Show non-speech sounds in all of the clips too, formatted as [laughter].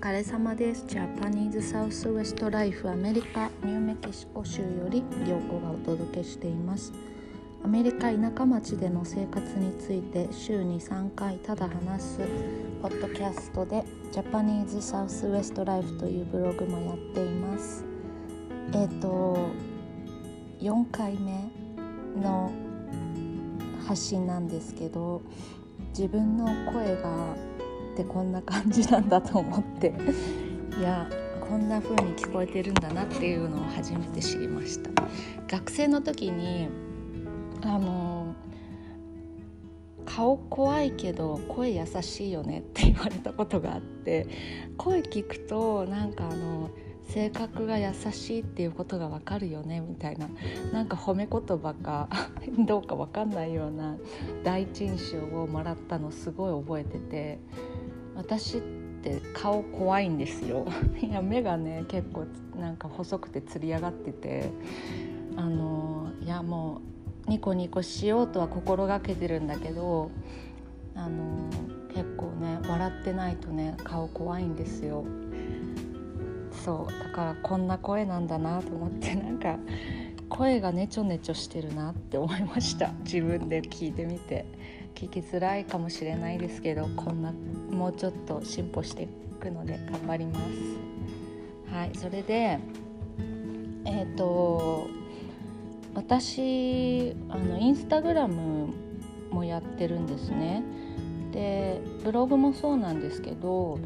疲れ様です。ジャパニーズサウスウェストライフアメリカニューメキシコ州より良子がお届けしています。アメリカ田舎町での生活について週に3回ただ話すポッドキャストでジャパニーズサウスウェストライフというブログもやっています。えっ、ー、と4回目の発信なんですけど自分の声がってこんな感じなんだと思って。いやこんな風に聞こえてるんだなっていうのを初めて知りました。学生の時にあの顔怖いけど声優しいよねって言われたことがあって声聞くとなんかあの性格が優しいっていうことがわかるよねみたいななんか褒め言葉か [laughs] どうかわかんないような第一印象をもらったのすごい覚えてて私って顔怖いんですよ。[laughs] いや目がね結構なんか細くてつり上がってて。あのいやもうニコニコしようとは心がけてるんだけどあの結構ね笑ってないとね顔怖いんですよ。そうだからこんな声なんだなと思ってなんか声がねちょねちょしてるなって思いました。自分で聞いてみて聞きづらいかもしれないですけどこんなもうちょっと進歩していくので頑張ります。はいそれでえっ、ー、と私あのインスタグラムもやってるんですね。でブログもそうなんですけど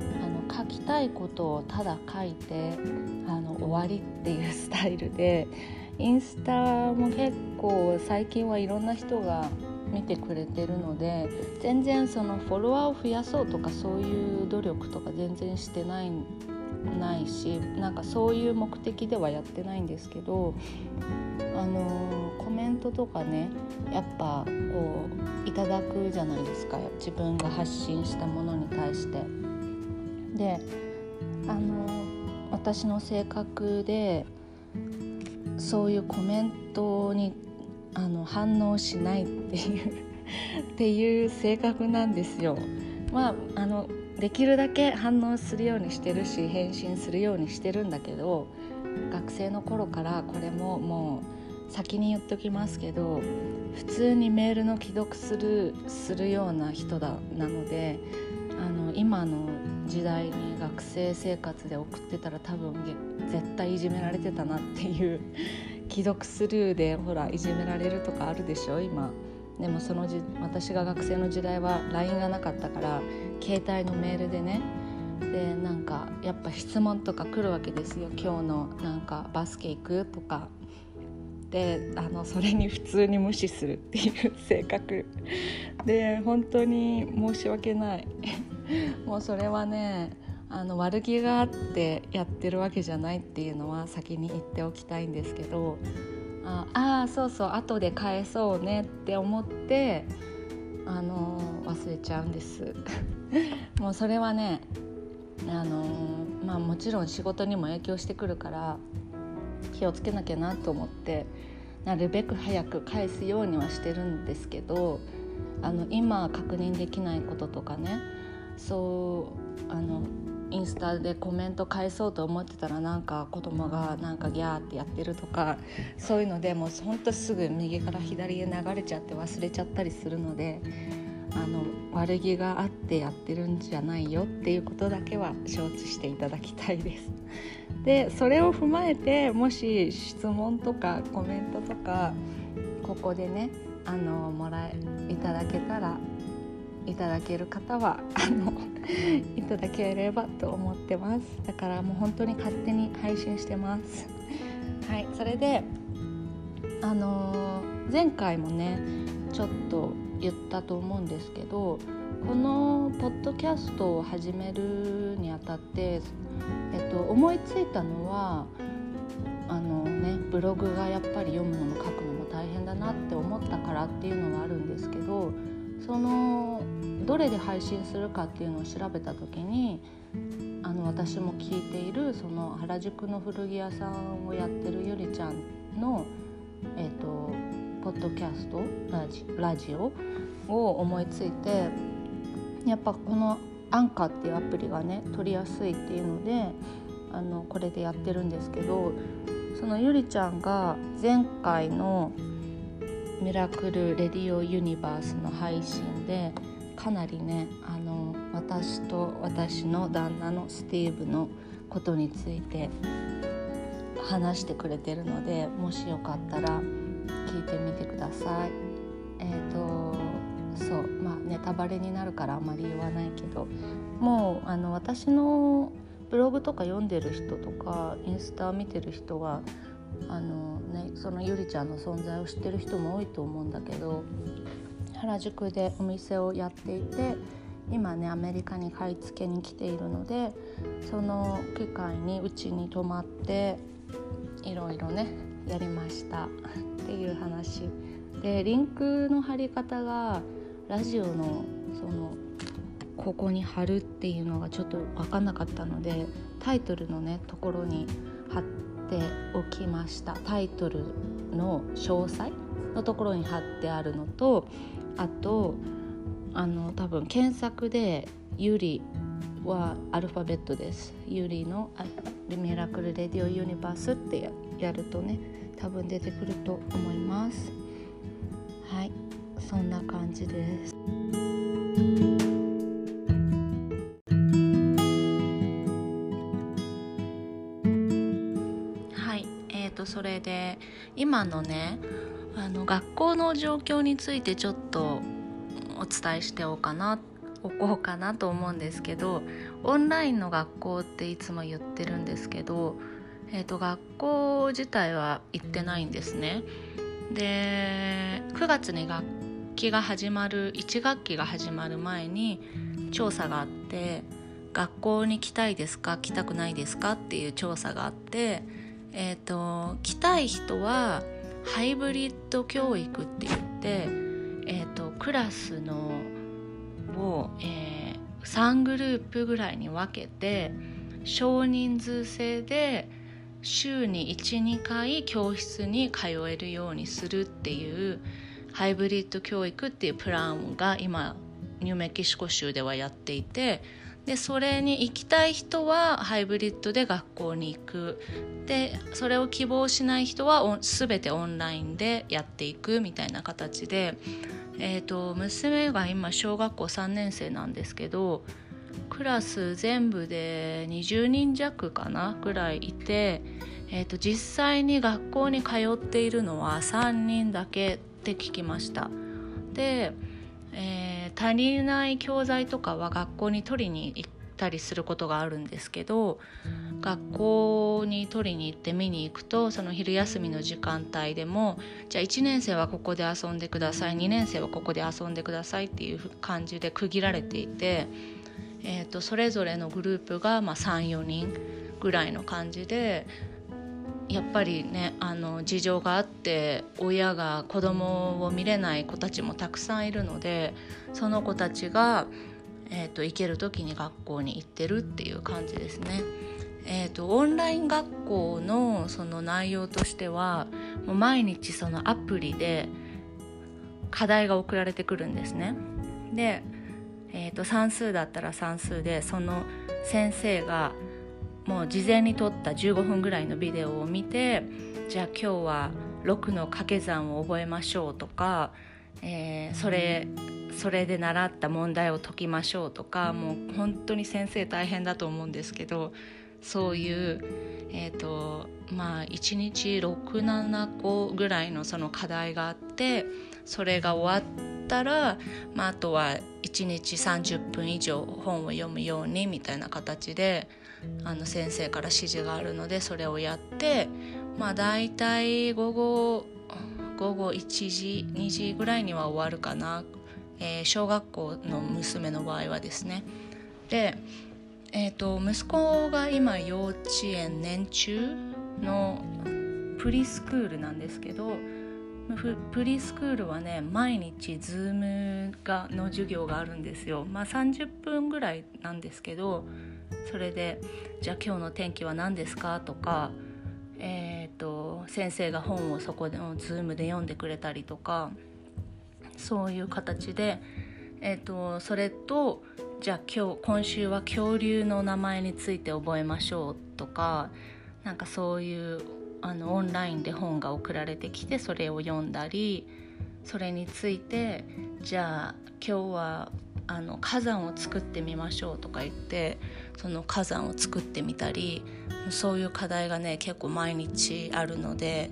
あの書きたいことをただ書いてあの終わりっていうスタイルでインスタも結構最近はいろんな人が見てくれてるので全然そのフォロワーを増やそうとかそういう努力とか全然してないないしなんかそういう目的ではやってないんですけどあのコメントとかねやっぱこういただくじゃないですか自分が発信したものに対して。であの私の性格でそういうコメントにあの反応しないっていう [laughs] っていう性格なんですよ。まああのできるだけ反応するようにしてるし返信するようにしてるんだけど学生の頃からこれももう先に言っときますけど普通にメールの既読するするような人だなのであの今の時代に学生生活で送ってたら多分絶対いじめられてたなっていう既読スルーでほらいじめられるとかあるでしょ今。でもそのじ私が学生の時代は LINE がなかったから携帯のメールでね。でなんかやっぱ質問とか来るわけですよ。今日のなんかバスケ行くとか。であのそれに普通に無視するっていう性格。で本当に申し訳ない。[laughs] もうそれはねあの悪気があってやってるわけじゃないっていうのは先に言っておきたいんですけどああそうそう後で返そうねって思ってあの忘れちゃうんです。[laughs] もうそれはねあのまあもちろん仕事にも影響してくるから気をつけなきゃなと思ってなるべく早く返すようにはしてるんですけどあの今確認できないこととかねそうあのインスタでコメント返そうと思ってたらなんか子供がなんかギャーってやってるとかそういうのでもうほんとすぐ右から左へ流れちゃって忘れちゃったりするのであの悪気があってやってるんじゃないよっていうことだけは承知していただきたいです。[laughs] でそれを踏まえてもし質問とかコメントとかここでねあのもらえいただけたらいただける方はあのいただければと思ってます。だからもう本当に勝手に配信してます。はいそれであの前回もねちょっと言ったと思うんですけどこのポッドキャストを始めるにあたって、えっと、思いついたのはあのねブログがやっぱり読むのも書くのも大変だなって思ったからっていうのはあるんですけどそのどれで配信するかっていうのを調べた時にあの私も聞いているその原宿の古着屋さんをやってるゆりちゃんの、えーと、ポッドキャストラジラジオを思いついてやっぱこのアンカーっていうアプリがね取りやすいっていうのであのこれでやってるんですけどそのゆりちゃんが前回の「ミラクル・レディオ・ユニバース」の配信でかなりねあの私と私の旦那のスティーブのことについて話してくれてるのでもしよかったら聞いてみてください。えっ、ー、とそうまあネタバレになるからあまり言わないけどもうあの私のブログとか読んでる人とかインスタ見てる人はあの、ね、そのゆりちゃんの存在を知ってる人も多いと思うんだけど原宿でお店をやっていて今ねアメリカに買い付けに来ているのでその機会にうちに泊まっていろいろねやりました。っていう話。でリンクの貼り方がラジオのそのここに貼るっていうのがちょっと分かんなかったのでタイトルのねところに貼っておきましたタイトルの詳細のところに貼ってあるのとあとあの多分検索で「ゆり」はアルファベットです。ゆりの「ミラクル・レディオ・ユニバース」ってやるとね多分出てくると思います。はいそんな感じです。えー、とそれで今のねあの学校の状況についてちょっとお伝えしておかなおこうかなと思うんですけどオンラインの学校っていつも言ってるんですけど、えーと、学校自体は行ってないんですね。で9月に学期が始まる1学期が始まる前に調査があって学校に来たいですか来たくないですかっていう調査があってえーと、来たい人はハイブリッド教育って言って、えーと、クラスのを、えー、3グループぐらいに分けて少人数制で週に12回教室に通えるようにするっていうハイブリッド教育っていうプランが今ニューメキシコ州ではやっていてでそれに行きたい人はハイブリッドで学校に行くでそれを希望しない人は全てオンラインでやっていくみたいな形で、えーと、娘が今小学校3年生なんですけどクラス全部で20人弱かなぐらいいて、えーと実際に学校に通っているのは3人だけって聞きました。でえー、足りない教材とかは学校に取りに行ったりすることがあるんですけど学校に取りに行って見に行くとその昼休みの時間帯でもじゃあ1年生はここで遊んでください2年生はここで遊んでくださいっていう感じで区切られていて、えーと、それぞれのグループがま34人ぐらいの感じでやっぱりねあの事情があって親が子供を見れない子たちもたくさんいるのでその子たちが、えーと、行ける時に学校に行ってるっていう感じですね。えーと、オンライン学校のその内容としてはもう毎日そのアプリで課題が送られてくるんですね。で、えーと算数だったら算数でその先生がもう事前に撮った15分ぐらいのビデオを見てじゃあ今日は6の掛け算を覚えましょうとか、えー、それそれで習った問題を解きましょうとかもう本当に先生大変だと思うんですけどそういう、えーとまあ、1日67個ぐらいのその課題があってそれが終わったら、まあ、あとは1日30分以上本を読むようにみたいな形であの先生から指示があるのでそれをやってまあ大体午後午後1時2時ぐらいには終わるかな、えー、小学校の娘の場合はですね。で、えーと、息子が今幼稚園年中のプリスクールなんですけどプリスクールはね毎日ズームがの授業があるんですよ。まあ30分ぐらいなんですけどそれで「じゃあ今日の天気は何ですか?」とか、えーと、先生が本をそこで Zoom で読んでくれたりとかそういう形で、えーと、それとじゃあ今日今週は恐竜の名前について覚えましょうとかなんかそういうあのオンラインで本が送られてきてそれを読んだりそれについてじゃあ今日はあの火山を作ってみましょうとか言ってその火山を作ってみたりそういう課題がね結構毎日あるので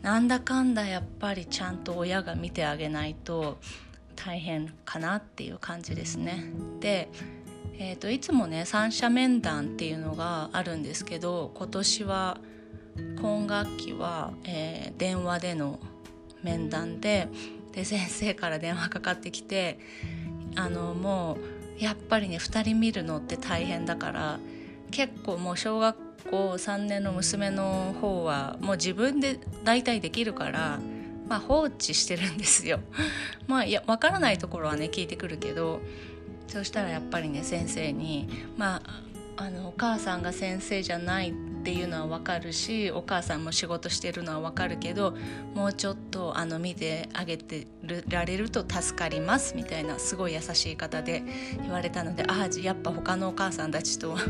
なんだかんだやっぱりちゃんと親が見てあげないと大変かなっていう感じですね。で、えーと、いつもね三者面談っていうのがあるんですけど今年は今学期は、えー、電話での面談でで先生から電話かかってきてあのもうやっぱりね2人見るのって大変だから結構もう小学校3年の娘の方はもう自分で大体できるから、まあ、放置してるんですよ。[laughs] まあいや分からないところはね聞いてくるけどそしたらやっぱりね先生にまああのお母さんが先生じゃないっていうのは分かるしお母さんも仕事してるのは分かるけどもうちょっとあの見てあげてられると助かりますみたいなすごい優しい方で言われたのでああやっぱ他のお母さんたちと [laughs]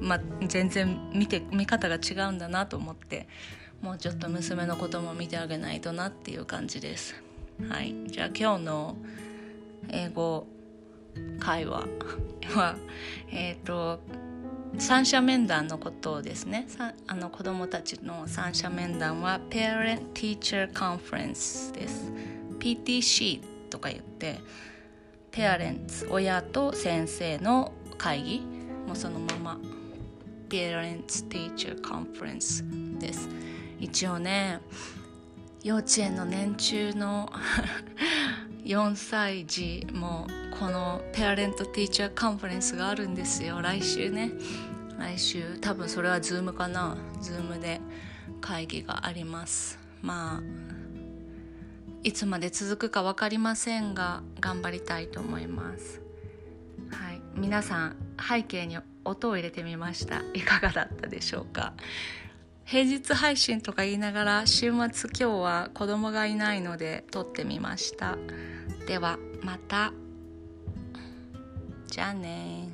ま、全然見て見方が違うんだなと思ってもうちょっと娘のことも見てあげないとなっていう感じです。はい、じゃあ今日の英語会話はえっ、と三者面談のことをですねあの子どもたちの三者面談は Parent Teacher Conference です PTC とか言って Parents 親と先生の会議もうそのまま Parents Teacher Conference です一応ね幼稚園の年中の4歳児もこの Parent Teacher Conference があるんですよ。来週ね。来週。多分それは Zoom かな。Zoom で会議があります。まあいつまで続くか分かりませんが頑張りたいと思います。はい。皆さん背景に音を入れてみました。いかがだったでしょうか？平日配信とか言いながら週末今日は子供がいないので撮ってみました。ではまた。じゃあね